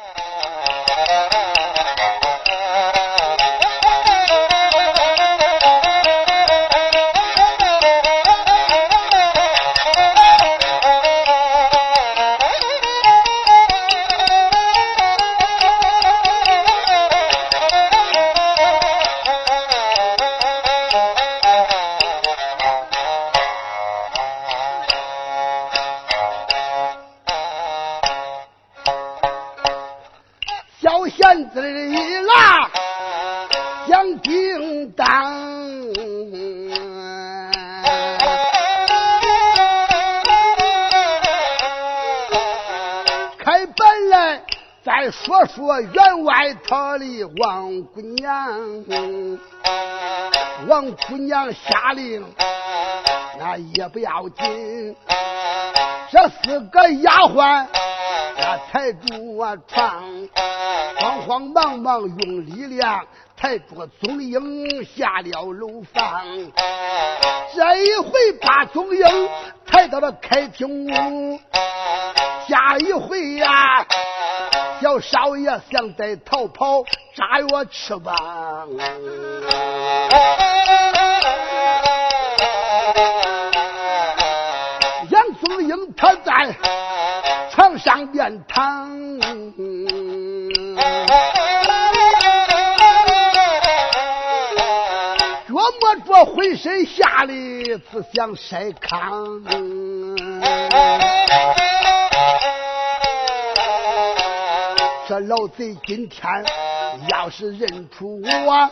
Oh. 要紧。这四个丫鬟，那抬住啊床，慌慌忙忙用力量抬着宗英下了楼房。这一回把宗英抬到了开厅屋，下一回呀。小少爷想再逃跑，炸药翅膀。床上边躺，琢磨着浑身下的只想筛糠。这老贼今天要是认出我，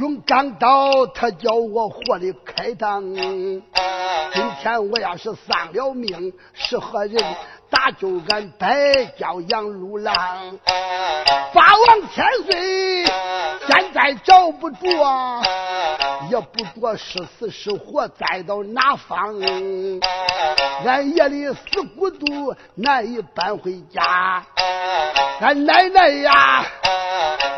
用钢刀他叫我活的开膛。我要是丧了命，是何人咋就俺白叫杨六郎？八王千岁现在找不着，也不着是死是活，栽到哪方？俺夜里死孤独难以搬回家。俺奶奶呀，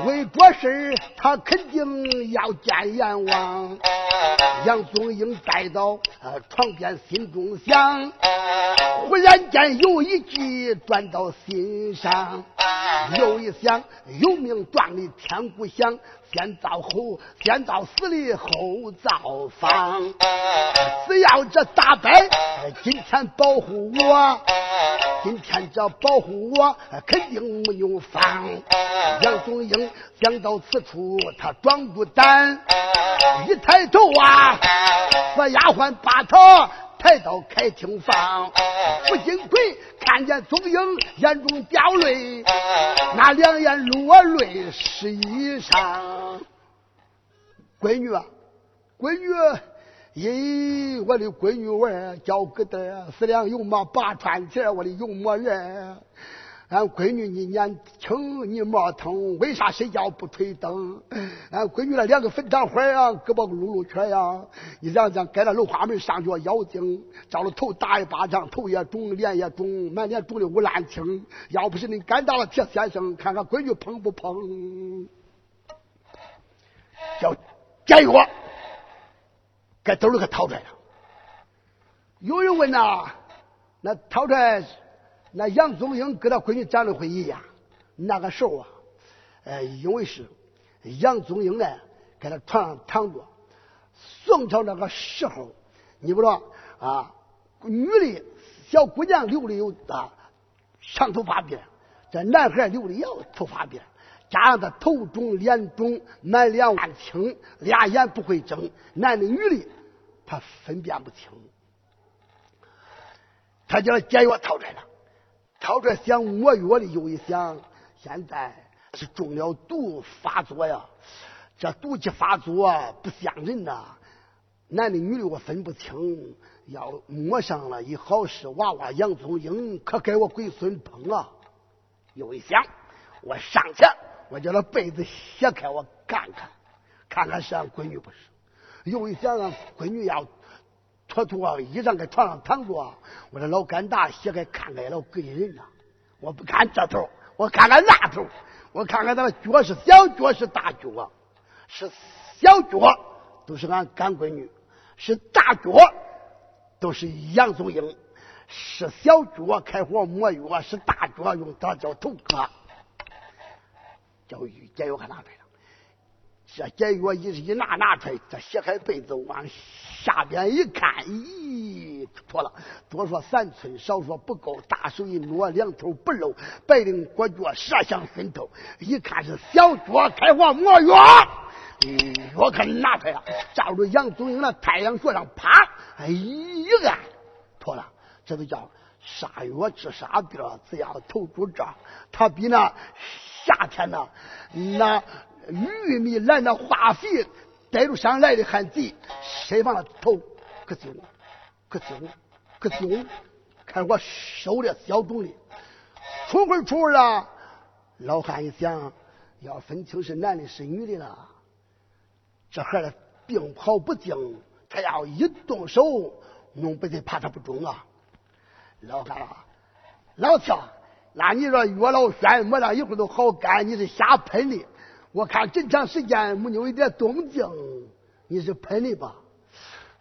为这事他肯定要见阎王。杨宗英带到床边，心中想，忽然间有一句转到心上，又一想，有命撞的天鼓响。先造后，先造死里后造房。只要这大伯今天保护我，今天这保护我肯定没有妨。杨宗英想到此处，他壮不胆，一抬头啊，把丫鬟把他抬到开厅房。不金奎看见踪影，眼中掉泪，那两眼落泪湿衣裳。闺女啊，闺女，咦，我的闺女娃叫个的，四两油馍八串钱，我的油馍人。俺闺女你年轻，你莫疼，为啥睡觉不吹灯？俺闺女那两个粉肠花啊，胳膊露露圈呀，一让让盖那楼花门上脚妖精，照了头打一巴掌，头也肿，脸也肿，满脸肿的乌烂青。要不是你干大了铁先生，看看闺女碰不碰？叫解药，搁兜里给掏出来了。有人问呐，那掏出来？那杨宗英跟他闺女讲了回忆呀，那个时候啊，呃，因为是杨宗英呢，在他床上躺着。宋朝那个时候，你不知道啊，女的小姑娘留的有啊长头发辫，这男孩留的也有头发辫，加上他头肿脸肿，满脸暗青，俩眼不会睁，男的女的他分辨不清，他叫解药掏出来了。掏出来想抹药的，又一想，现在是中了毒发作呀！这毒气发作不像人呐，男的女的我分不清，要抹上了一好事，娃娃杨宗英可给我龟孙碰啊！又一想，我上去，我叫他被子掀开，我看看，看看是俺闺女不是？又一想，俺闺女要。脱脱衣裳，在床上躺着。我这老干大掀开看看，老给人呐。我不看这头，我看看那头。我看看他的脚是小脚是大脚，是小脚都是俺干闺女，是大脚都是杨宗英，是小脚开火磨药，是大脚用刀叫头割。叫玉解药还拿出来了，这解药一一拿拿出来，这血海被子往下边一看，咦，脱了，多说三寸，少说不够，大手一挪，两头不露，白绫裹脚，射向心头，一看是小脚开火磨药。嗯我可拿出来了，照着杨宗英那太阳穴上，啪，哎呀，妥了，这都叫杀药治杀病，只要头住这，他比那夏天呢，那玉米烂的化肥带着上来的汉贼，谁往那头咯啾咯啾咯啾，看我手的小东西，出会出了，老汉一想，要分清是男的是女的了。这孩子病跑不净，他要一动手，弄不得，怕他不中啊！老汉啊，老俏，那你说岳老轩磨了一会儿都好干，你是瞎喷的？我看这长时间没有一点动静，你是喷的吧？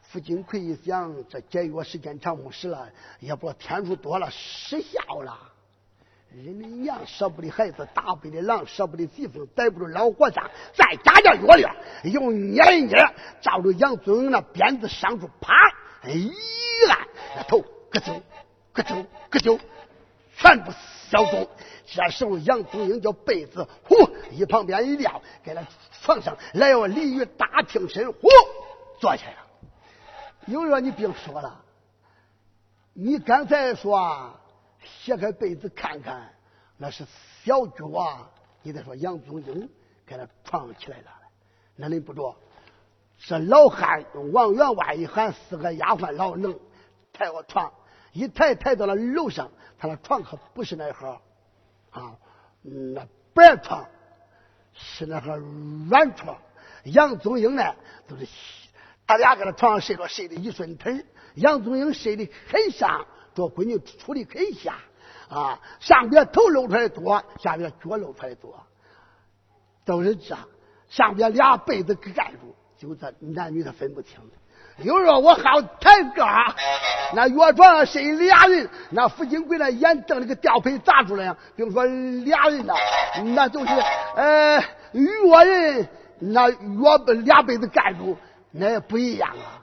傅金奎一想，这解药时间长没使了，也不天数多了失效了。人的娘舍不得孩子，打不得狼，舍不得媳妇，逮不住老和尚，再加点药料，用捏一捏，照着杨宗英那鞭子上处，啪，哎呀，那头咯啾咯啾咯啾，全部消肿。这时候杨宗英叫被子呼一旁边一撂，给他床上来个鲤鱼大挺身，呼坐下了。有人说你别说了，你刚才说。掀开被子看看，那是小脚啊！你再说杨宗英给他床起来了，那你不着？这老汉王员外一喊，四个丫鬟老能抬我床，一抬抬到了楼上，他那床可不是那盒啊，那白床是那个软床。杨宗英呢，都是他俩搁那床上睡着，睡得一顺腿。杨宗英睡得很香，这闺女处理很香啊，上边头露出来多，下边脚露出来多，都是这。上边俩被子盖住，就这男女他分不清。的时候我好抬杠，那药床上睡俩人，那傅金贵那眼瞪的跟吊盆砸出来样。比如说俩人呐，那就是呃药人，那药俩被子盖住，那也不一样啊。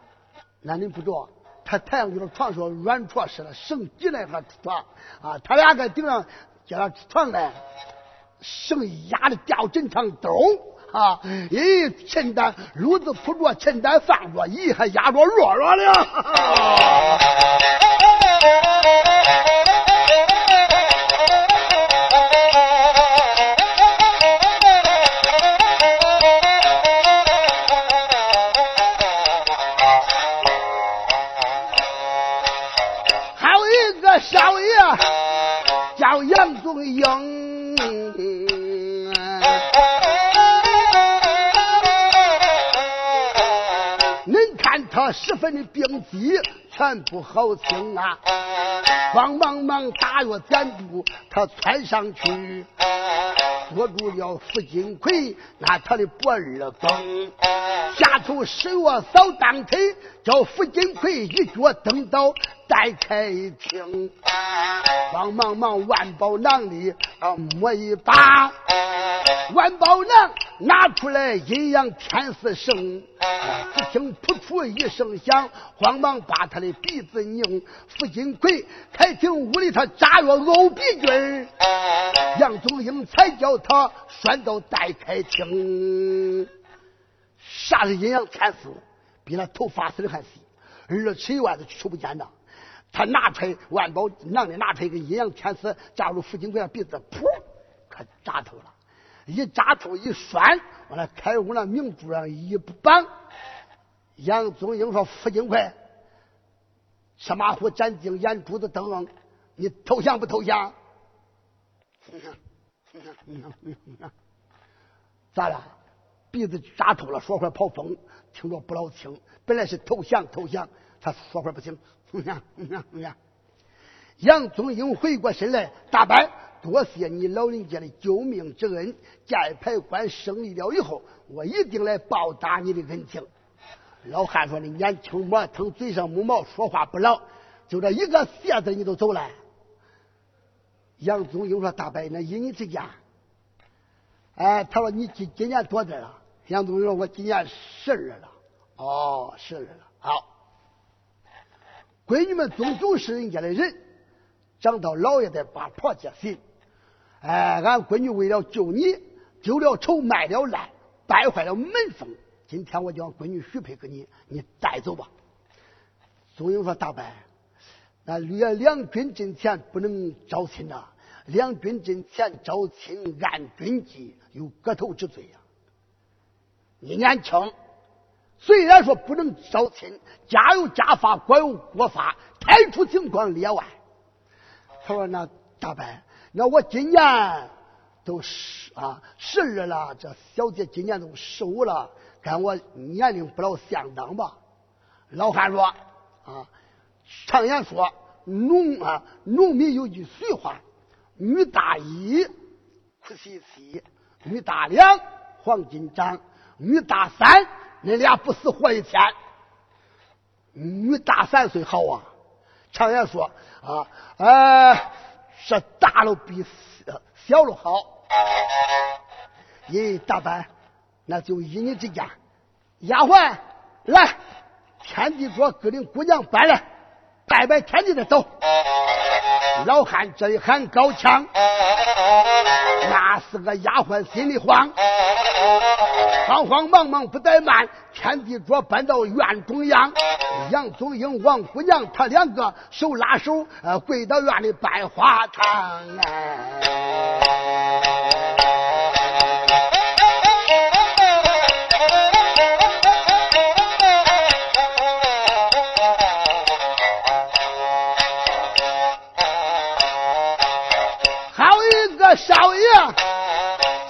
那你不知道。他太阳就是床上软床似的，绳系那个床啊，他俩在顶上叫他床来，绳压的吊枕上兜啊，咦，陈丹炉子铺着，陈丹放着，咦，还压着弱弱的。十分的病机，全不好听啊！慌忙忙打药点布，他窜上去，捉住了傅金奎，拿他的脖儿崩，下头使我扫当腿，叫傅金奎一脚蹬倒，带开庭。慌忙忙万宝囊里啊摸一把，万宝囊拿出来阴阳天丝绳。只听噗噗一声响，慌忙把他的鼻子拧。傅金奎开庭屋里，他扎药呕鼻菌杨宗英才叫他拴到待开庭。啥是阴阳天丝？比那头发丝还细，二尺以外都出不见的。他拿出万宝囊里拿出一个阴阳天丝，扎入傅金奎的鼻子，噗，可扎透了。一扎头一拴，往那开屋那明珠上一绑。杨宗英说：“付金奎，什马虎斩钉眼珠子瞪，你投降不投降？” 咋了？鼻子扎透了，说话跑风，听着不老清。本来是投降，投降，他说话不行。杨宗英回过身来，大伯。多谢你老人家的救命之恩，寨牌关胜利了以后，我一定来报答你的恩情。老汉说：“你年轻磨腾，嘴上没毛，说话不牢。就这一个谢字，你都走了。杨宗英说：“大伯，那依你之见。”哎，他说：“你今今年多大了？”杨宗英说：“我今年十二了。”哦，十二了。好，闺女们终究是人家的人，长到老爷的把婆家心。哎，俺闺女为了救你，丢了丑，卖了烂，败坏了门风。今天我将闺女许配给你，你带走吧。宗英说：“大伯。”那两两军阵前不能招亲呐，两军阵前招亲按军纪有割头之罪呀。你年轻，虽然说不能招亲，家有家法，国有国法，太出情况例外。他说：“那大伯，那我今年都十啊十二了，这小姐今年都十五了，跟我年龄不老相当吧？”老汉说：“啊。”常言说，农啊，农民有句俗话：“女大一，苦兮兮；女大两，黄金长；女大三，你俩不死活一天。”女大三岁好啊。常言说啊，呃，是大了比小了好。咦，大伯，那就依你之见。丫鬟，来，天地桌各领姑娘搬来。拜拜天地的走，老汉这一喊高腔，那四个丫鬟心里慌，慌慌忙忙不怠慢，天地桌搬到院中央，杨宗英、王姑娘他两个手拉手，呃，跪到院里拜花堂。少爷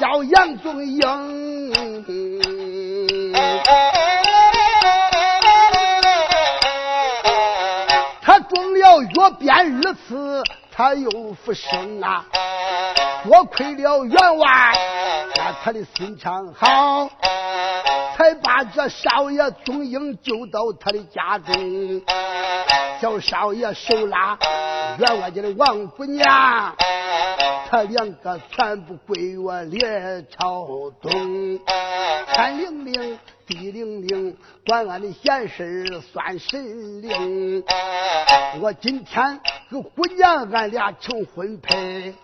叫杨宗英，这次，他又复生啊！多亏了员外，他的心肠好，才把这少爷宗英救到他的家中。小少爷手拉员外家的王姑娘。他两个全部归我列朝东，天灵灵，地灵灵，管俺的闲事算神灵。我今天跟姑娘俺俩成婚配，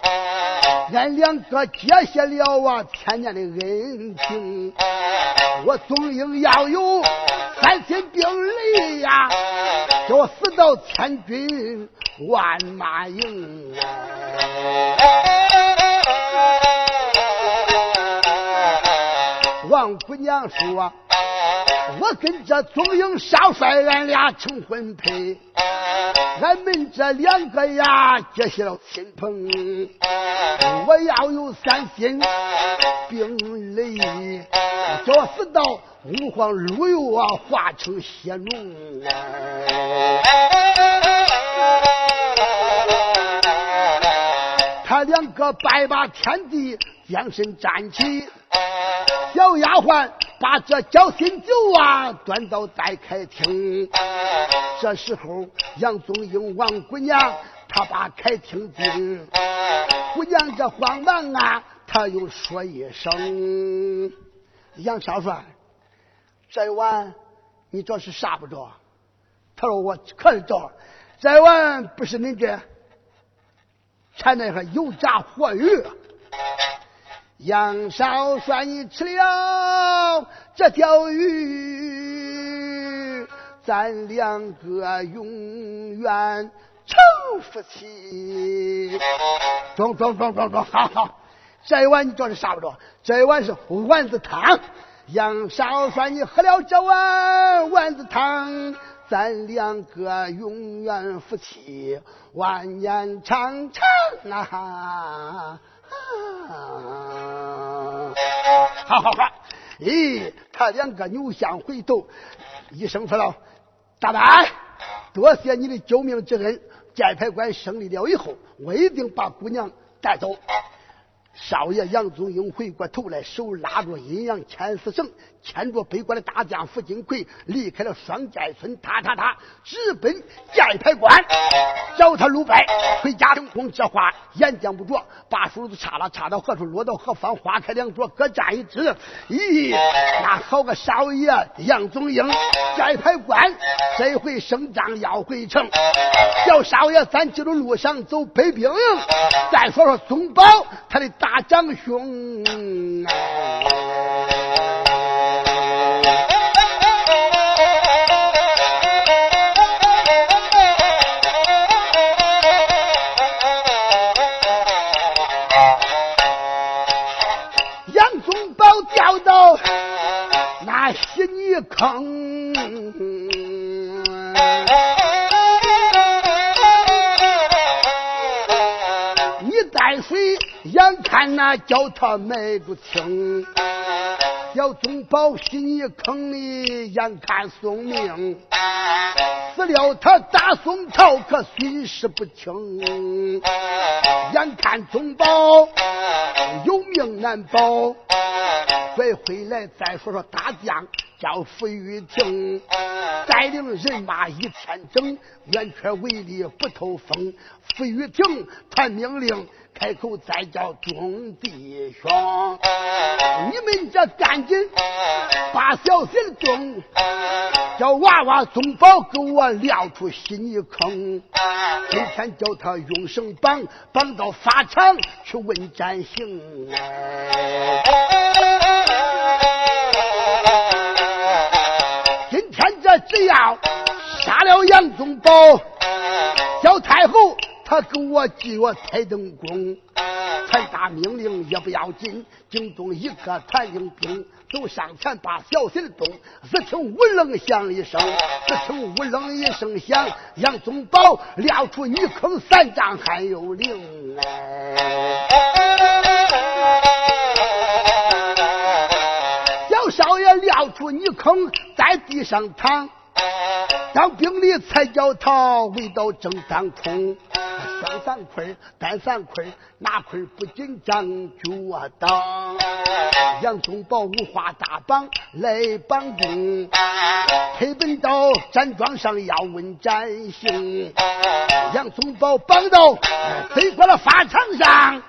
俺两个结下了啊千年的恩情。我总应要有三千兵力呀，叫我死到千军万马营。王姑娘说：“我跟这宗英少帅，俺俩成婚配，俺们这两个呀结下了亲朋。我要有三心兵雷，叫我死到五黄路油啊，化成血浓。”他两个拜把天地，将身站起。小丫鬟把这交心酒啊端到待开厅。这时候杨宗英王姑娘她把开厅进，姑娘这慌忙啊，她又说一声：“杨少帅，这碗你这是啥不着？”他说：“我可是着，这碗不是恁这。”馋那个油炸活鱼，杨少帅，你吃了这条鱼，咱两个永远成夫妻。中中中中中，好好，这一碗你这是啥不着？这一碗是丸子汤。杨少帅，你喝了这碗丸子汤。咱两个永远夫妻，万年长长啊！好好好！咦，他两个扭向回头，一声说道：“大伯，多谢你的救命之恩。箭牌关胜利了以后，我一定把姑娘带走。”少爷杨宗英回过头来，手拉着阴阳牵丝绳，牵着北关的大将傅金奎，离开了双寨村，他他他直奔寨牌关，找他鲁败回家。成功这话言讲不着，把梳子插了，插到何处落到何方，花开两朵，各占一枝。咦，那好个少爷杨宗英，寨牌关这回声张要回城，叫少爷咱记住路上走北兵。再说说宗保他的。大长兄，杨宗保掉到那稀泥坑。眼看那叫他迈不清，小宗保稀泥坑里，眼看送命，死了他大宋朝可损失不轻。眼看宗保有命难保，快回来再说说大将叫傅玉婷，带领人马一千整，圆圈围里不透风。傅玉婷传命令。开口再叫众弟兄，你们这赶紧把小心中叫娃娃宗保给我撂出稀泥坑。今天叫他用绳绑，绑到法场去问斩刑。杨宗保，小太后。他给我记我太等功，传达命令也不要紧。京中一个传令兵走上前，把小心动。只听无楞响一声，只听无楞一声响，杨宗保撂出泥坑三丈还有灵哎！小少爷撂出泥坑，在地上躺，当兵的才叫他围到正当空。三三块，单三块，哪块不紧张就我当。杨宗保五花大绑来绑兵，黑本到站桩上要问斩刑。杨宗保绑到飞过了法场上，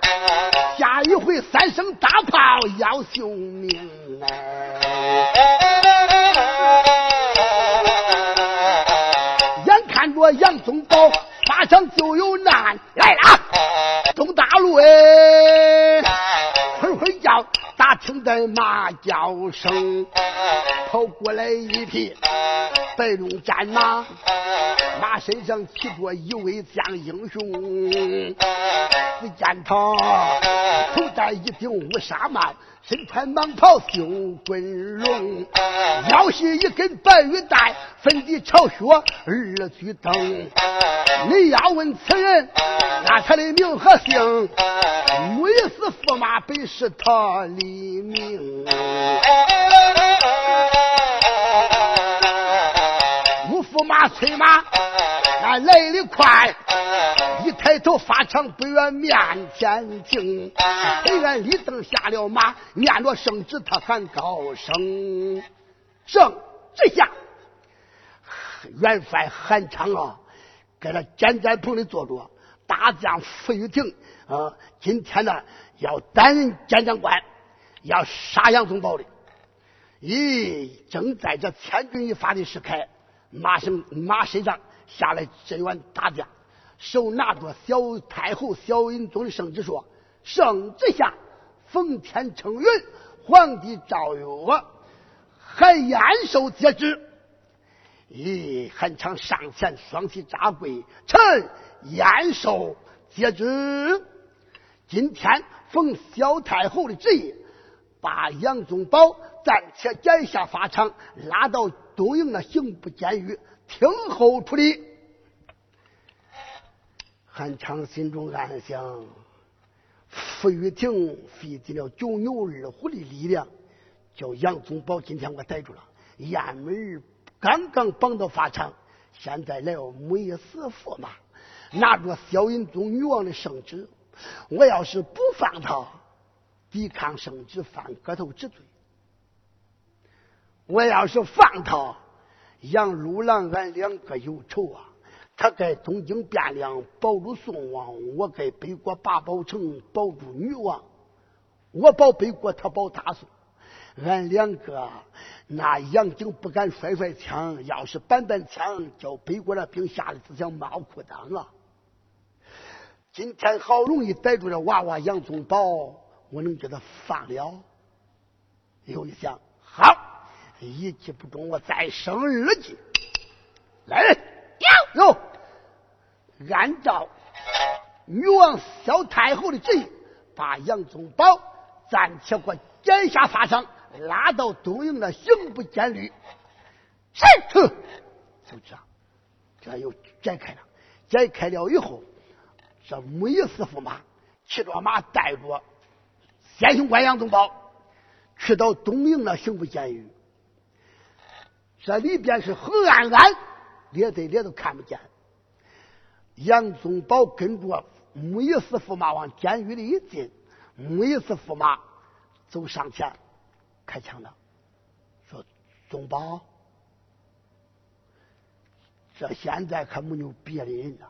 下一回三声大炮要救命着杨宗保。马上就有难来了，东大路哎，会会叫，打听的马叫声，跑过来一匹白龙战马，马身上骑着一位将英雄，只见他头戴一顶乌纱帽。身穿蟒袍绣滚龙，腰系一根白玉带，粉底朝靴二举灯。你要问此人，那他的名和姓？木一是驸马，本是他李明。五驸马催马，那来的快。一抬头，发长不远，面前停。黑暗里灯下了马，念着圣旨，他喊高声：“圣旨下！”元帅韩昌啊，在那尖寨棚里坐着。大将傅玉亭啊，今天呢要担任监将官，要杀杨宗保的。咦，正在这千钧一发的时刻，马身马身上下来这员大将。手拿着小太后小英宗的圣旨，说：“圣旨下，奉天承运，皇帝诏曰，还延寿接旨。”咦，韩昌上前双膝扎跪，臣延寿接旨。今天奉小太后的旨意，把杨宗保暂且斩下法场，拉到东营的刑部监狱，听候处理。韩昌心中暗想：傅玉婷费尽了九牛二虎的力量，叫杨宗保今天给我逮住了。雁门刚刚绑到法场，现在来了没死驸马，拿着萧云宗女王的圣旨。我要是不放他，抵抗圣旨，犯割头之罪。我要是放他，杨禄郎俺两个有仇啊！他该东京汴梁保住宋王，我该北国八宝城保住女王。我保北国，他保大宋。俺两个那杨景不敢甩甩枪，要是板板枪，叫北国的兵吓得只想冒裤裆啊！今天好容易逮住这娃娃杨宗保，我能给他放了？又一想，好，一计不中，我再生二计。来人，有有，按照女王萧太后的旨意，把杨宗保暂且给我剪下发场。拉到东营的刑部监狱，是，哼，就这样，这又解开了。解开了以后，这木仪四驸马骑着马，带着先行官杨宗保，去到东营的刑部监狱。这里边是黑暗暗，连队连都看不见。杨宗保跟着木仪四驸马往监狱里一进，木仪四驸马走上前。开枪了，说：“宗保，这现在可没有别的人了。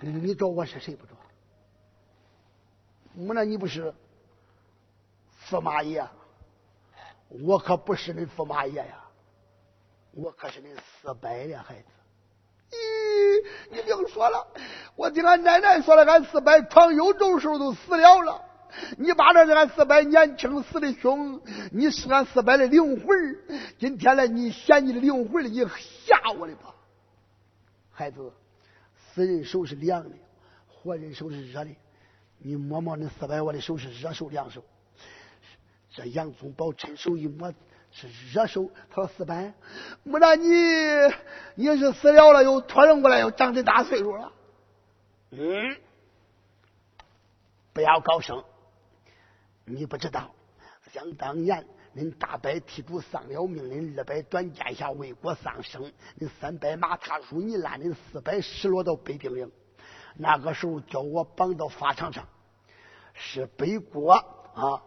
你找我是谁不着？我那你不是驸马爷？我可不是你驸马爷呀，我可是你四伯的孩子。咦，你别说了，我听俺奶奶说了，俺四伯闯幽州时候都死了了。”你把这俺四伯年轻死的凶，你是俺四伯的灵魂今天来，你显你的灵魂你吓我的吧，孩子，死人手是凉的，活人手是热的。你摸摸那四伯，我的手是热手凉手。这杨宗保伸手一摸，是热手。他说：“四百，没那你，你是死了了，又托人过来，又长这大岁数了。”嗯，不要高声。你不知道，想当年，恁大伯替主丧了命，恁二伯短剑下为国丧生，恁三伯马踏如泥烂，恁四伯失落到北兵营。那个时候叫我绑到法场上，是北国啊，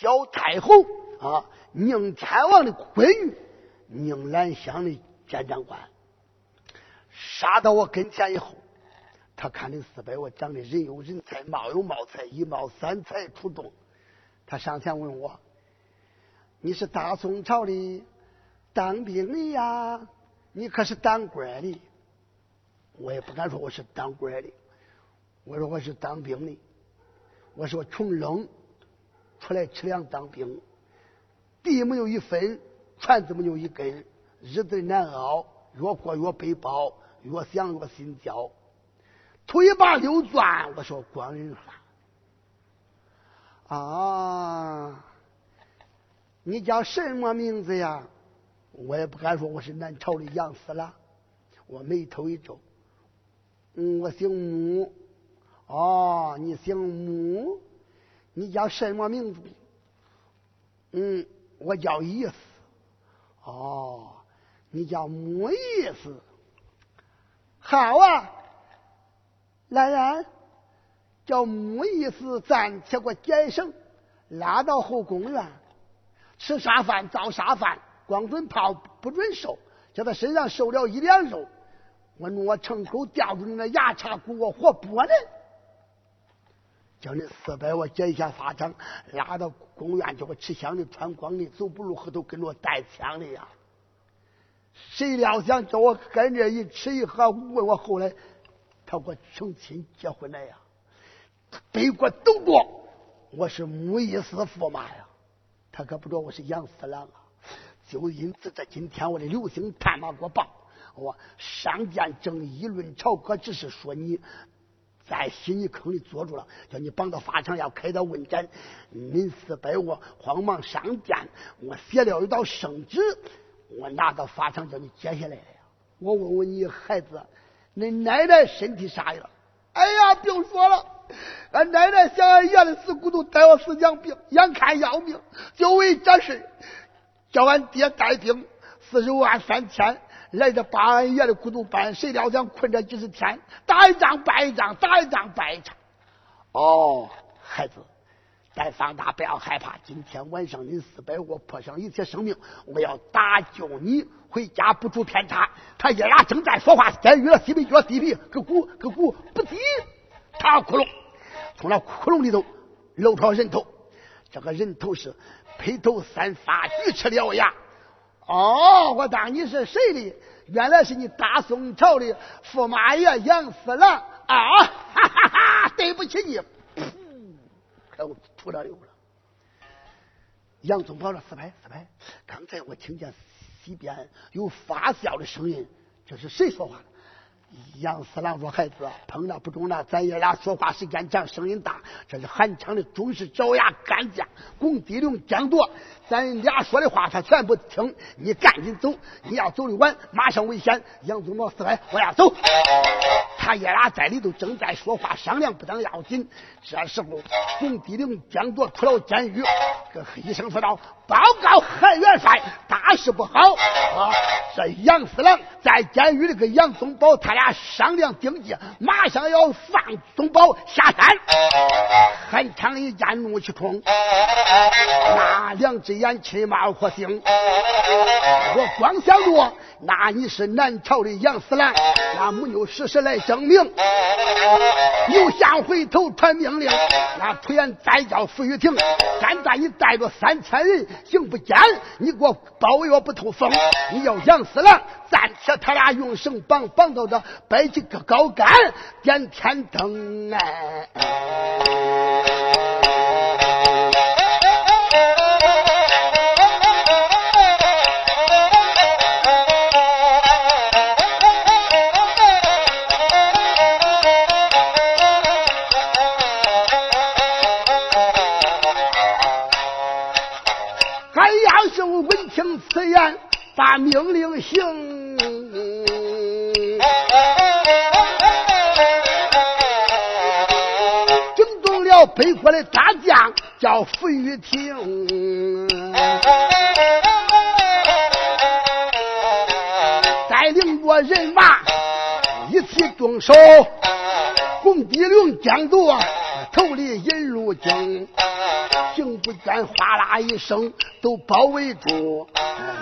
小太后啊，宁天王的闺女，宁兰香的监长官，杀到我跟前以后。他看那四百我长得人有人才，貌有貌才，一貌三才出众。他上前问我：“你是大宋朝的当兵的呀？你可是当官的？”我也不敢说我是当官的，我说我是当兵的。我说穷冷，出来吃粮当兵，地没有一分，船子没有一根，日子难熬，越过越背包，越想越心焦。腿把溜钻，我说光人法啊！你叫什么名字呀？我也不敢说我是南朝的杨四郎，我眉头一皱，嗯，我姓穆。哦，你姓穆，你叫什么名字？嗯，我叫意思。哦，你叫木意思。好啊。来人，叫木意思暂且给我解绳，拉到后宫院，吃啥饭造啥饭，光准泡不准收，叫他身上受了一两肉，我弄我成口吊住你那牙叉骨，我活剥呢。叫你四百我解一下法场，拉到公园，叫我吃香的穿光的，走不路后头跟着带枪的呀。谁料想叫我跟着一吃一喝，问我后来。他给我成亲结婚了呀！北国都过，我是穆义思驸马呀，他可不知道我是杨四郎啊。就因此，这今天我的刘星探马给我报，我上见正议论朝歌，只是说你在稀泥坑里坐住了，叫你绑到法场要开刀问斩。恁四伯我慌忙上殿，我写了一道圣旨，我拿到法场叫你接下来了。我问问你孩子。恁奶奶身体啥样？哎呀，不用说了，俺奶奶想俺爷的死骨头带我死养病，眼看要命，就为这事，叫俺爹带兵四十万三千来这把俺爷的孤独，半。谁料想困这几十天，打一仗败一仗，打一仗败一仗。哦，孩子，但放大不要害怕。今天晚上你四百我破上一切生命，我要打救你回家，不出偏差。他爷俩正在说话，监狱了，西北角地皮，个鼓个鼓不急，他窟窿，从那窟窿里头露出人头，这个人头是披头散发，锯齿獠牙。哦，我当你是谁的？原来是你大宋朝的驸马爷杨四郎啊！哈哈哈！对不起你，噗，可我吐了流了。杨宗保说：“四排四排，刚才我听见西边有发笑的声音，这是谁说话？”杨四郎说：“孩子，碰了不中了。咱爷俩说话时间长，声音大。这是韩昌的忠实爪牙干将巩地龙江夺，咱俩说的话他全不听。你赶紧走，你要走的晚，马上危险。”杨宗保四海，我要走。他爷俩在里头正在说话商量，不当要紧。这时候，巩地龙江夺出了监狱，跟一声说道：“报告韩元帅，大事不好啊！这杨四郎在监狱里跟杨宗保他。”俩商量定计，马上要放宗保下山。韩昌一见怒气冲，那两只眼气冒火星。我光想着，那你是南朝的杨四郎，那没有事实来证明。又想回头传命令，那突然再叫傅玉婷，现在你带着三千人行不见，你给我包围我不透风。你要杨四郎。暂且他俩用绳绑绑到这，摆几个高杆，点天灯哎。把命令行。北国的大将叫傅玉亭，带领着人马一起动手，攻敌龙江渡，头里引入京，行不见哗啦一声都包围住，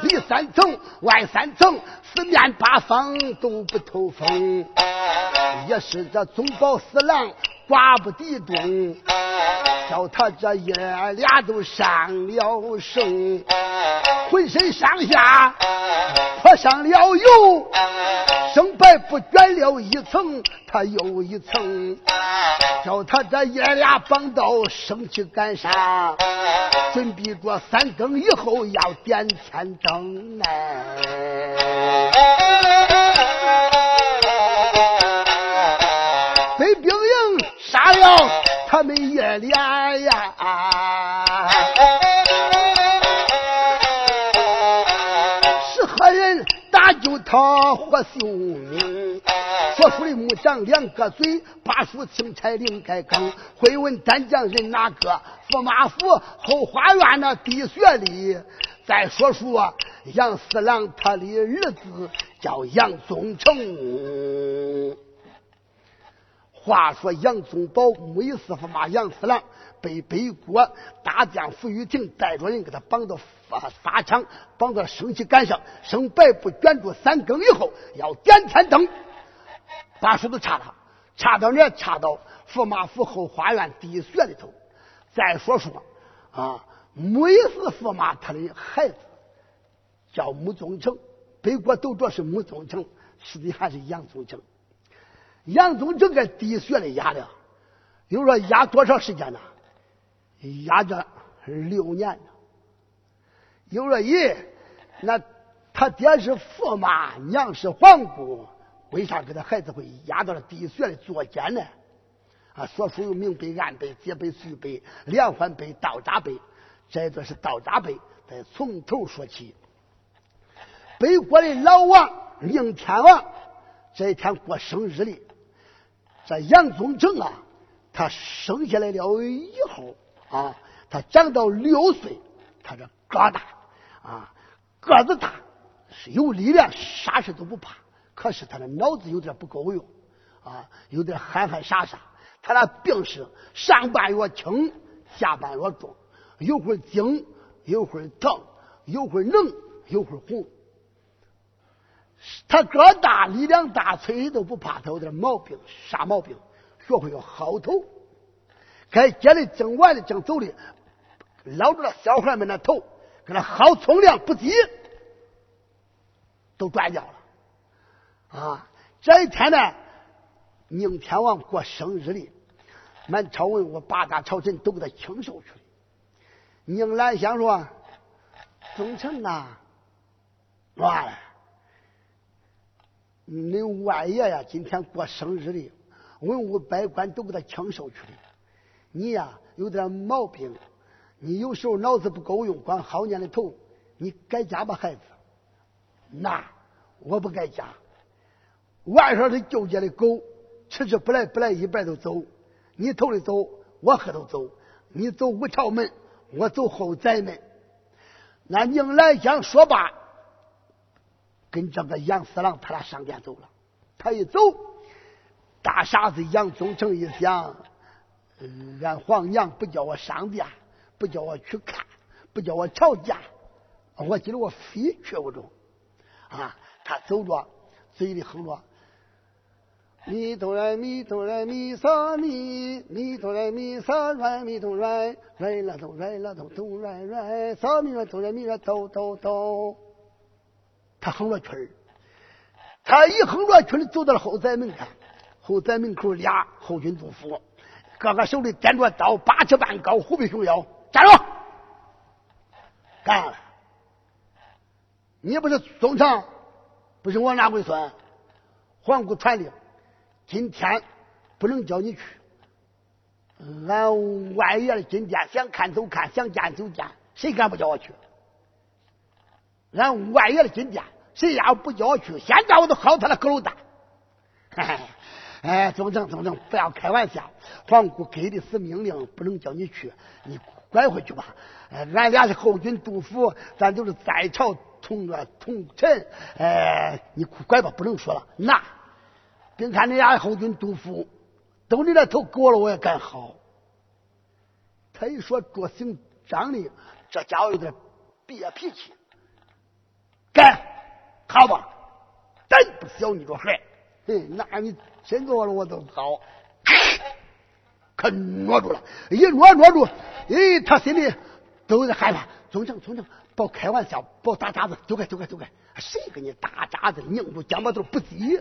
里三层外三层，四面八方都不透风，也是这总保四郎。寡不敌众，叫他这爷俩都伤了身，浑身上下泼上了油，生白不卷了一层，他又一层，叫他这爷俩绑到生气杆上，准备着三更以后要点天灯呢。他们爷俩呀！是何人打救他活性命？说书的木匠两个嘴，把书钦差另盖更。会问单将人哪个？驸马府后花园那地穴里。再说说，杨四郎他的儿子叫杨宗成。话说杨宗保木一四驸马杨四郎被北国大将傅玉亭带着人给他绑到发发场，绑到升旗杆上，升白布卷住三更以后要点天灯，把书都插他，插到哪？插到驸马府后花园地穴里头。再说说啊，木一四驸马他的孩子叫穆宗成，北国都说是穆宗成，实际还是杨宗成。杨宗正在地穴里压的，比如说压多长时间呢？压着六年呢。有说咦，那他爹是驸马，娘是皇姑，为啥给他孩子会压到了地穴里做监呢？啊，说书有明背、暗背、结背、虚背、连环背、倒扎背，这个是倒扎背，得从头说起。北国的老王应天王这一天过生日哩。这杨宗成啊，他生下来了以后啊，他长到六岁，他这个大啊，个子大，是有力量，啥事都不怕。可是他的脑子有点不够用啊，有点憨憨傻傻。他那病是上半月轻，下半月重，有会儿惊，有会儿疼，有会儿冷，有会儿红。他个大，力量大，谁都不怕他有点毛病，啥毛病？学会要薅头，该接的正完的正走的，捞住了小孩们的头，给他薅从良不急，都断掉了。啊，这一天呢，宁天王过生日的，满朝文武八大朝臣都给他庆寿去了。宁兰香说：“忠臣呐，完了。”你外爷呀，今天过生日的，文武百官都给他庆寿去了。你呀，有点毛病，你有时候脑子不够用，光好念的头。你改嫁吧，孩子。那我不改嫁。晚上是舅家的狗，迟迟不来，不来一半都走。你头里走，我后头走。你走五朝门，我走后宅门。那宁兰香说罢。跟这个杨四郎他俩上殿走了，他一走，大傻子杨宗成一想，嗯俺皇娘不叫我上殿，不叫我去看，不叫我吵架，我今儿我非去不中啊！他走着，嘴里哼着：咪哆来咪哆来咪嗦咪，咪哆来咪嗦来咪哆来，来了哆来了哆哆来来，嗦咪来哆来咪来哆哆哆。他哼着曲儿，他一哼着曲儿，走到了后宅门看，后宅门口俩后军督府，个个手里掂着刀，八尺半高，虎背熊腰，站住！干了？你不是宗长，不是我哪龟孙？皇姑传令，今天不能叫你去。俺外爷的金殿，想看就看，想见就见，谁敢不叫我去？俺外爷的金殿。谁要不叫我去，现在我都薅他的狗蛋！哎，宗正，宗正，不要开玩笑。皇姑给的是命令，不能叫你去，你拐回去吧。哎俺俩是后军督府，咱都是在朝同个同臣。哎，你拐吧，不能说了。那，别看你俩后军督府，都你那头割了，我也敢薅。他一说捉行张的，这家伙有点憋脾气，干。好吧，真不小你这孩，哼，那你真做了我都好，可挪住了，一挪挪住，哎，他心里都在害怕。宗正，宗正，别开玩笑，别打渣子，走开，走开，走开。谁给你打渣子？拧住肩膀头不急，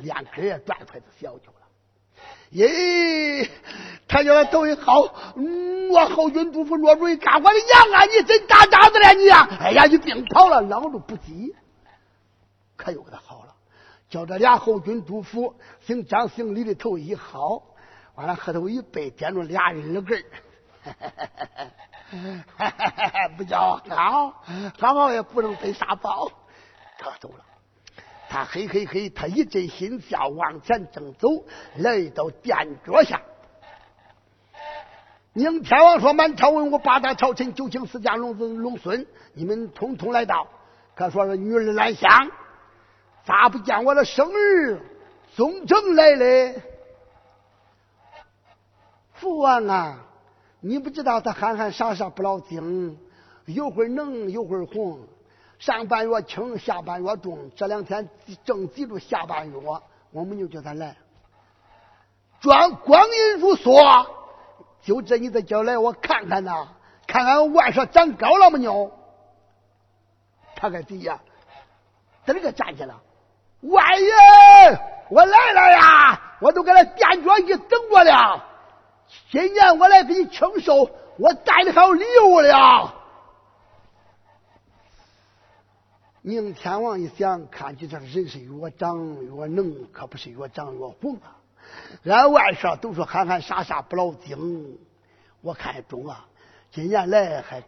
连根也断筷子小去了。咦，他叫他头一薅，我好军督府挪住一看，我的娘啊！你真打渣子了你呀？哎呀，你病跑了，拦住不急。可又给他好了，叫这俩后军督府姓张姓李的头一薅，完了后头一背，点着俩人耳根儿，不叫好，好好也不能背啥包。他走了，他嘿嘿嘿，他一阵心笑，往前正走，来到殿脚下。宁天王说：“满朝文武八大朝臣，九卿四家龙子龙孙，你们通通来到。可说是女儿来相。”咋不见我的生儿宗正来嘞？父王啊，你不知道他憨憨傻傻不老精，有会儿冷有会儿红，上半月轻下半月重，这两天正记住下半月，我们就叫他来。装光阴如梭，就这你再叫来我看看呐，看看外甥长高了没有？他个底下，噔个站起来。万爷，我来了呀！我都搁那垫脚椅等着了。今年我来给你庆寿，我带的还有礼物了。宁天王一想，看起这人是越长越能，可不是越长越红啊！俺外甥都说憨憨傻傻不老精，我看中啊，今年来还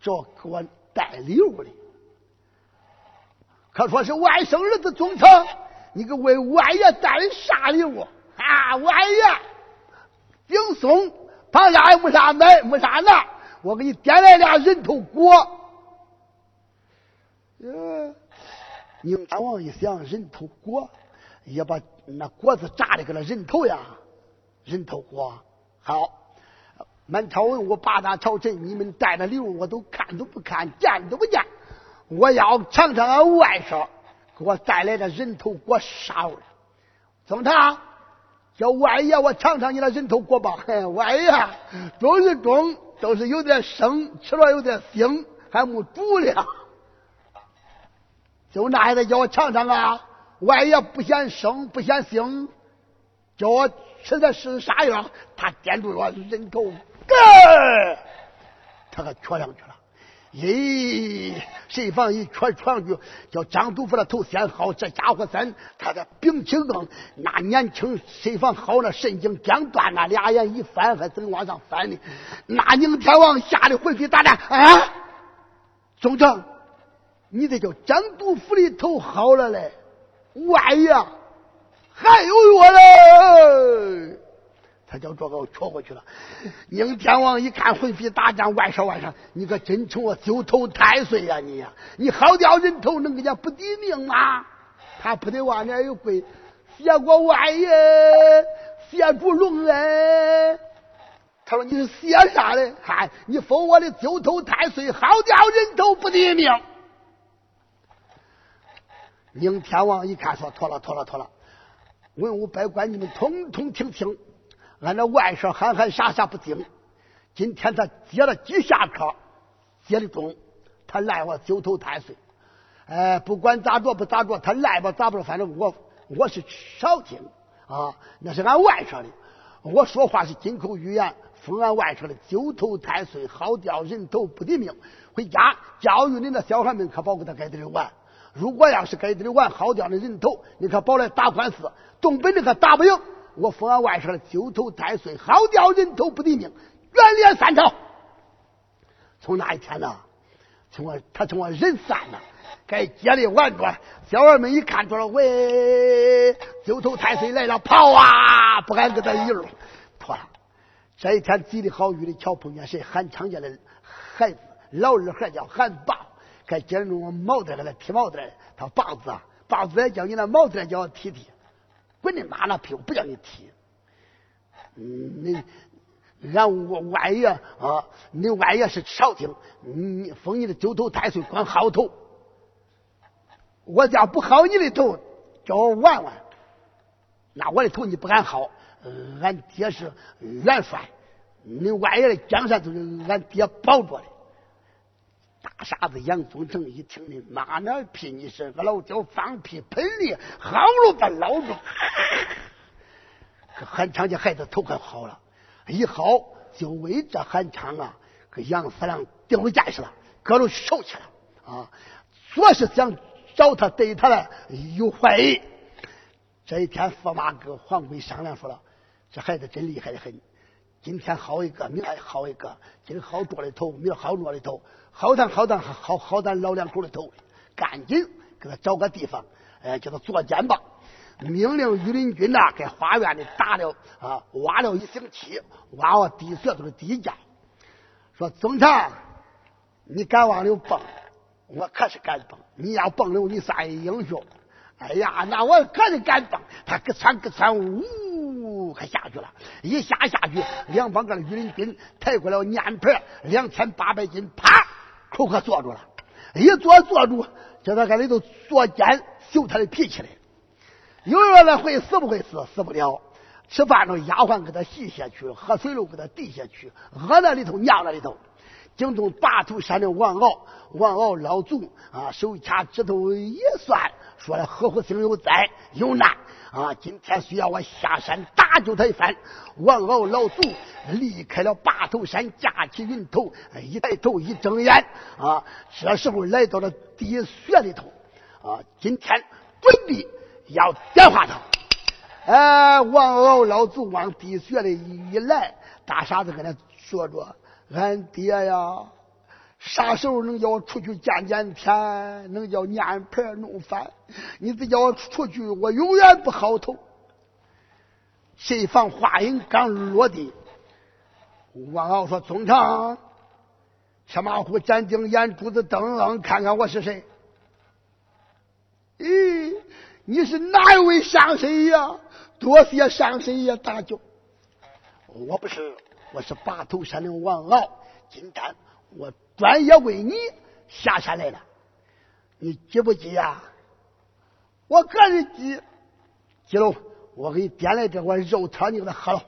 找给我带礼物的。可说是外甥儿子宗成，你给为外爷带的啥礼物啊？外爷，顶松，旁家也没啥买，没啥拿，我给你点来俩人头果。嗯，宁大王一想，人头果，也把那果子炸的跟那人头呀，人头果。好，满朝文武八大朝臣，你们带的礼物我都看都不看，见都不见。我要尝尝俺外甥给我带来的人头锅啥味。总长，叫外爷我尝尝你的人头锅吧。嘿外爷中是中，都是有点生，吃了有点腥，还没煮了。就那还得叫我尝尝啊！外爷不嫌生，不嫌腥，叫我吃的是啥样？他掂住我人头，他可戳上去了。咦，谁放一戳上去，叫张督府的头先好。这家伙咱他的病情更，那年轻谁放好了，神经将断了，俩眼一翻还怎往上翻呢？那宁天王吓得魂飞胆战啊！总长。你这叫张督府的头好了嘞，万呀，还有我嘞！他叫这个戳过去了。宁天王一看魂飞大战，万少万少，你可真成我九头太岁呀你呀！你好掉人头能给人家不抵命吗？他不得往那一跪，谢过万爷，谢主龙哎！他说你是谢啥嘞？嗨，你封我的九头太岁，好掉人头不抵命。宁天王一看，说：“妥了，妥了，妥了！文武百官，你们通通听听，俺那外甥憨憨傻傻不听。今天他接了几下课，接的中，他赖我九头太岁。哎，不管咋着不咋着，他赖吧咋不着，反正我我是少听啊。那是俺外甥的，我说话是金口玉言，封俺外甥的九头太岁，好掉人头不抵命。回家教育你那小孩们，可保给他该得的玩。”如果要是该地里玩好掉那人头，你可保来打官司，东北你可打不赢。我封俺外甥的九头太岁，好掉人头不抵命，远连三朝。从那一天呢，从我他从我人散了，该接的玩着，小孩们一看着了，喂，九头太岁来了，跑啊，不敢跟他一路，破了。这一天吉利好雨的，巧碰见谁？韩昌家的孩子，老二孩叫韩霸。该接着我毛子给他剃毛子，他棒子啊，棒子也叫你那毛子叫我剃剃，滚你妈那屁股不叫你踢。嗯，你俺我外爷啊，你外爷是朝廷，你封你的九头太岁管薅头，我要不薅你的头，叫我玩玩。那我的头你不敢薅，俺爹是元帅，你外爷的江山都是俺爹保着的。大傻子杨宗成一听呢，妈那屁你是个老屌，放屁喷的，好了吧老子，这韩昌家孩子头可好了，一好就为这韩昌啊，给杨四郎定了架去了，搁着手去了啊，说是想找他对他来有怀疑。这一天，驸马跟黄贵商量说了，这孩子真厉害的很，今天薅一个，明天薅一个，今儿薅桌的头，明儿薅桌的头。好咱好咱好好咱老两口的头，赶紧给他找个地方，哎，叫他坐监吧。命令御林军呐，给花园里打了啊，挖了一星期，挖了地穴都是地窖。说总长，你敢往里蹦？我可是敢蹦。你要蹦了，你算英雄。哎呀，那我可是敢蹦。他咯窜咯窜，呜，可下去了。一下下去，两帮个御林军抬过来碾盘，两千八百斤，啪！口可坐住了，一坐坐住，叫他搁里头坐监，修他的脾气来。有人来会死不会死？死不了。吃饭了，丫鬟给他洗下去，喝水喽给他递下去，饿在里头，尿在里头。京东八头山的王敖，王敖老祖啊，手掐指头一算，说了何福星有灾有难。啊！今天需要我下山打救他一番。王敖老祖离开了八头山，架起云头，一抬头一睁眼，啊，这时候来到了地穴里头。啊，今天准备要点化他。哎，王敖老祖往地穴里一来，大傻子跟他说着：“俺爹呀。”啥时候能叫我出去见见天？能叫念牌弄饭？你再叫我出去，我永远不好头。谁防话音刚落地，王敖说：“宗长，车马虎站定眼珠子瞪，看看我是谁？咦，你是哪一位上神呀？多谢上神爷大救。我不是，我是八头山的王敖。今天我专业为你下山来了，你急不急呀？我个人急。急了，我给你点来这碗肉汤，你给他喝了。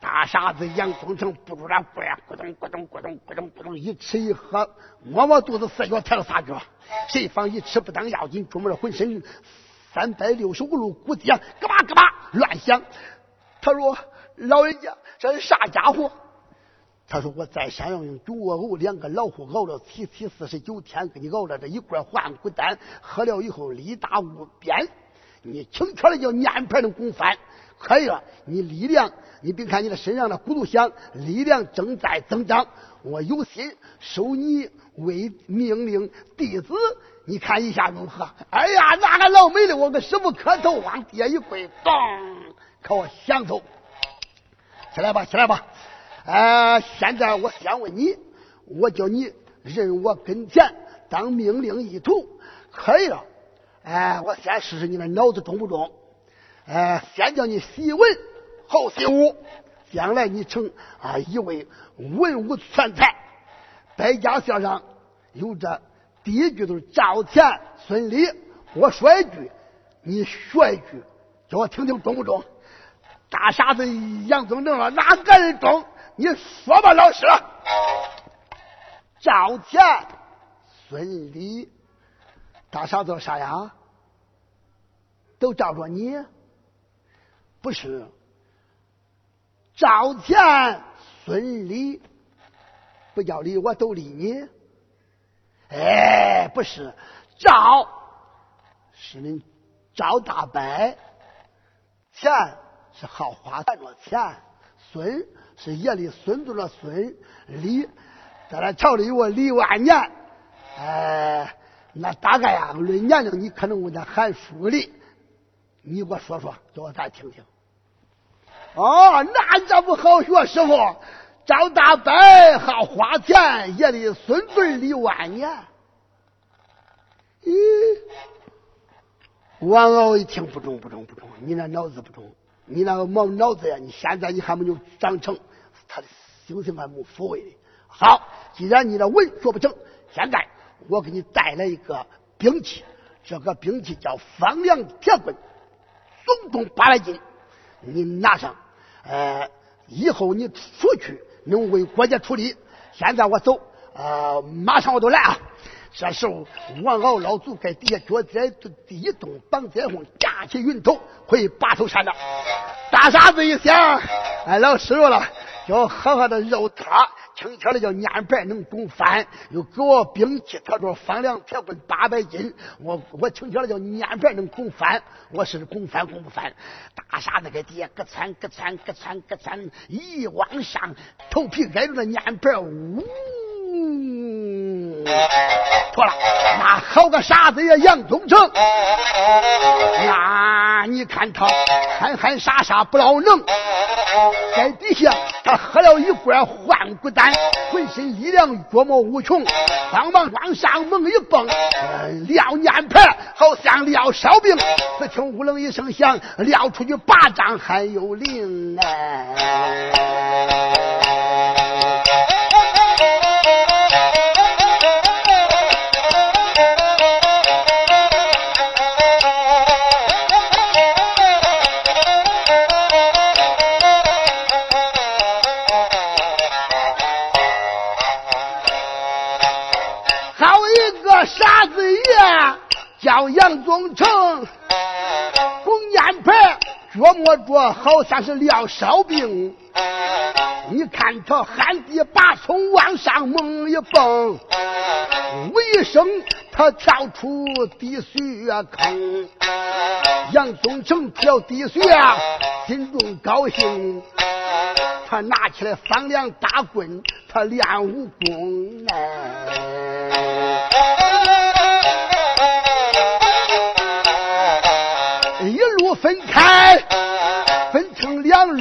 大傻子杨宗成不住了，咕呀咕咚咕咚咕咚咕咚咕咚，一吃一喝，摸摸肚子，四脚抬了仨脚。谁防一吃不当要紧，出门浑身三百六十五路骨节，咯巴咯巴乱响。他说：“老人家，这是啥家伙？”他说：“我在山上用猪窝藕两个老虎熬了七七四十九天，给你熬了这一罐换骨丹，喝了以后力大无边。你轻巧的叫念牌能拱翻，可以了。你力量。”你别看你的身上的骨头响，力量正在增长。我有心收你为命令弟子，你看一下如何？哎呀，那个老美的，我个师傅磕头往地下一跪，咚，可我享受。起来吧，起来吧。呃，现在我先问你，我叫你认我跟前当命令一徒，可以了。哎，我先试试你的脑子中不中？哎，先叫你习文。后习武，将来你成啊一位文武全才。百家姓上有这第一句都是赵钱孙李，我说一句，你学一句，叫我听听中不中？大傻子杨宗正了，哪个人中？你说吧，老师。赵钱孙李，大傻子啥呀？都照着你？不是。赵钱孙李不叫李，我都理你。哎，不是，赵是恁赵大伯，钱是好花钱着钱，孙是爷的孙子的孙，李在那朝里有个李万年。哎，那大概呀，论年龄你可能问他喊书的，你给我说说，叫我再听听。哦，那这不好学，师傅。张大伯好花钱，爷的孙子李万年。咦，王敖一听不中，不中，不中，你那脑子不中，你那个毛脑子呀，你现在你还没有长成，他的心性还没抚慰的。好，既然你的文学不成，现在我给你带来一个兵器，这个兵器叫方梁铁棍，总重八百斤，你拿上。呃，以后你出去能为国家出力。现在我走，呃，马上我都来啊。这时候，王敖老祖在底下脚在地动，绑在后，架起云头回八头山了。大傻子一想，哎，老师傅了，叫喝喝的肉汤。轻巧的叫年白能拱翻，又给我兵器，他说方梁铁棍八百斤，我我轻巧的叫年白能拱翻，我是拱翻拱不翻。大傻子在底下咯窜咯窜咯窜咯窜，一往上，头皮挨着那年白，呜。妥了，那好个傻子呀，杨宗成，那你看他憨憨傻傻不老能，在底下他喝了一罐换骨丹，浑身力量琢磨无穷，慌忙往上猛一蹦，撂念牌好像撂烧饼，只听呜楞一声响，撂出去八丈还有灵哎。宗成红烟牌，琢磨着好像是撂烧饼。你看他旱地拔葱往上猛一蹦，呜一声他跳出滴水坑。杨宗成跳滴水啊，心中高兴。他拿起来方梁大棍，他练武功哎。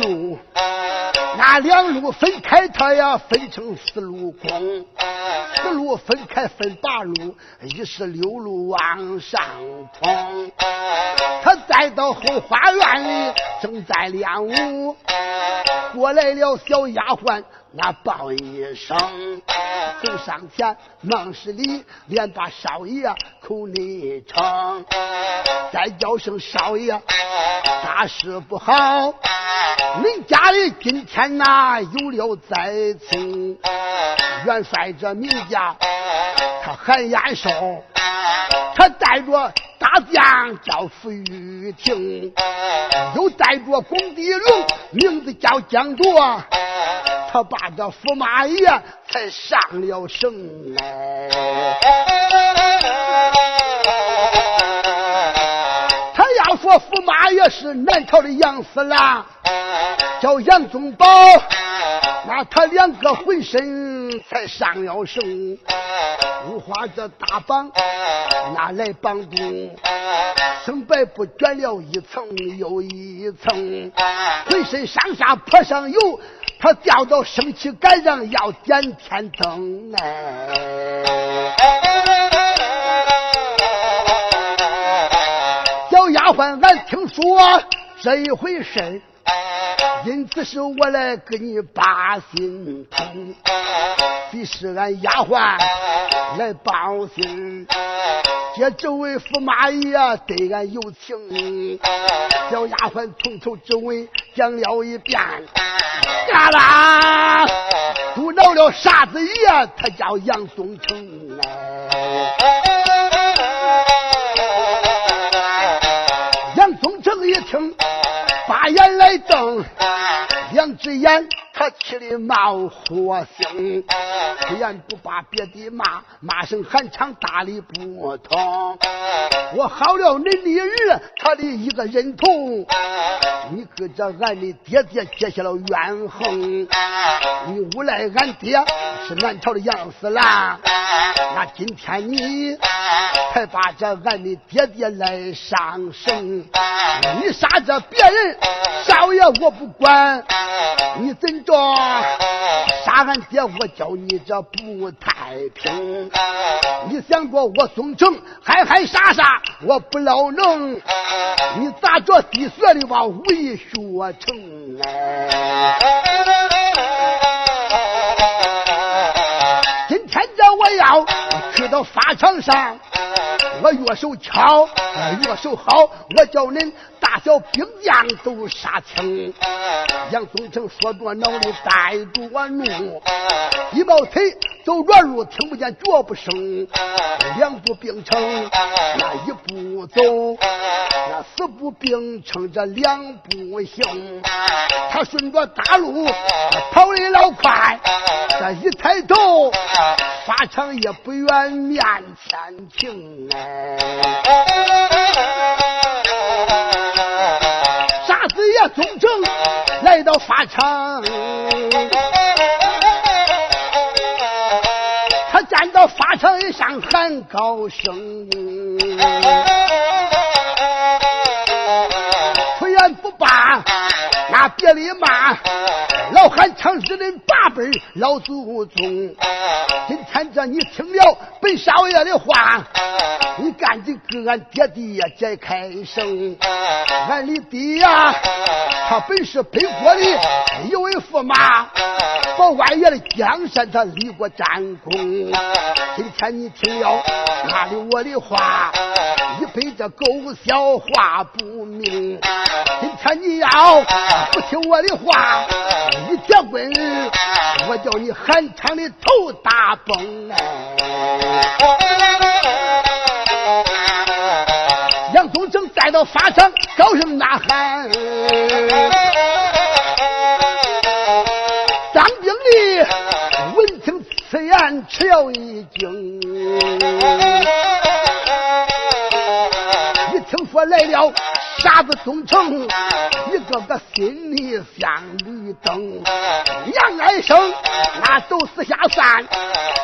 路，那两路分开，他呀分成四路攻，四路分开分八路，一十六路往上冲。他再到后花园里，正在练武。过来了小丫鬟，那报一声，走上前，忙施礼，连把少爷口内称，再叫声少爷，大事不好，你家里今天呐有了灾情，元帅这名家他很眼熟，他带着。大将叫傅玉婷，又带着工地龙，名字叫江卓。他把这驸马爷才上了绳来。驸马也是南朝的杨四郎，叫杨宗保，那他两个浑身才上了绳。五花这大绑，拿来绑住，生白布卷了一层又一层，浑身上下泼上油，他掉到升旗杆上要点天灯哎。丫鬟，俺听说这一回事因此是我来给你把心通。你是俺丫鬟来报信，这这位驸马爷对俺有情。小丫鬟从头至尾讲了一遍，嘎啦，嘟恼了傻子爷，他叫杨宗成成一听，把眼来瞪，两只眼。他气的冒火星，虽然不把别的骂，骂声喊场大理不通。我好了恁的儿，他的一个人同，你跟着俺的爹爹结下了怨恨。你诬赖俺爹是南朝的杨四郎，那今天你才把这俺的爹爹来上绳，你杀这别人少爷我不管，你怎？着杀俺爹，我叫你这不太平。你想着我宋城害害杀杀，我不老能。你咋着低学的把武艺学成？今天这我要去到法场上，我越手巧，越手好，我叫恁。大小兵将都杀青，杨宗成说着脑里带着怒，一抱腿走软路，听不见脚步声，两步并成，那一步走，那四步并成，这两步行，他顺着大路跑的老快，这一抬头，法场也不远面前停哎。宗正来到法场，他站到法场上喊高声，那别的骂。老汉常是的八辈老祖宗，今天这你听了本少爷的话，你赶紧给俺爹爹解开绳。俺的爹呀，他本是北国的一位驸马，保外爷的江山他立过战功。今天你听了那里我的话，一辈子狗笑话不明。今天你要不听我的话。你结棍，我叫你韩昌的头大崩哎！杨宗正带到法场，高声呐喊，当兵的闻听此言，吃了一惊。一听说来了。傻子宗成，一个个心里像绿灯。杨爱生那都四下散，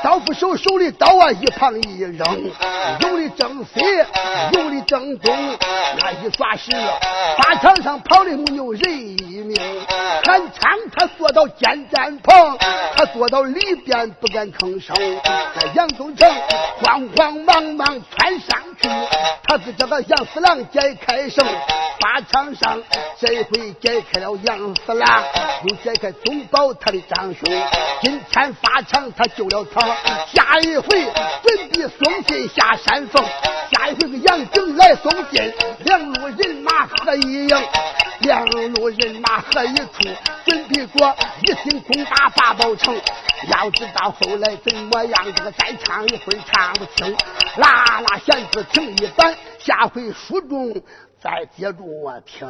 刀斧手手里刀啊一旁一扔，有的正西，有的正东，那一耍时，法场上跑的没有人一命。韩昌他坐到尖毡旁，他坐到里边不敢吭声。那杨宗成慌慌忙忙窜上去，他是这个杨四郎解开绳。法场上，这一回解开了杨四郎，又解开宗保他的长兄。今天法场他救了他，下一回准备送信下山峰。下一回个杨景来送信，两路人马合一营，两路人马合一处，准备着一心攻打八宝城。要知道后来怎么样，这个再唱一会儿唱不清。啦啦弦子停一板，下回书中再接着我听。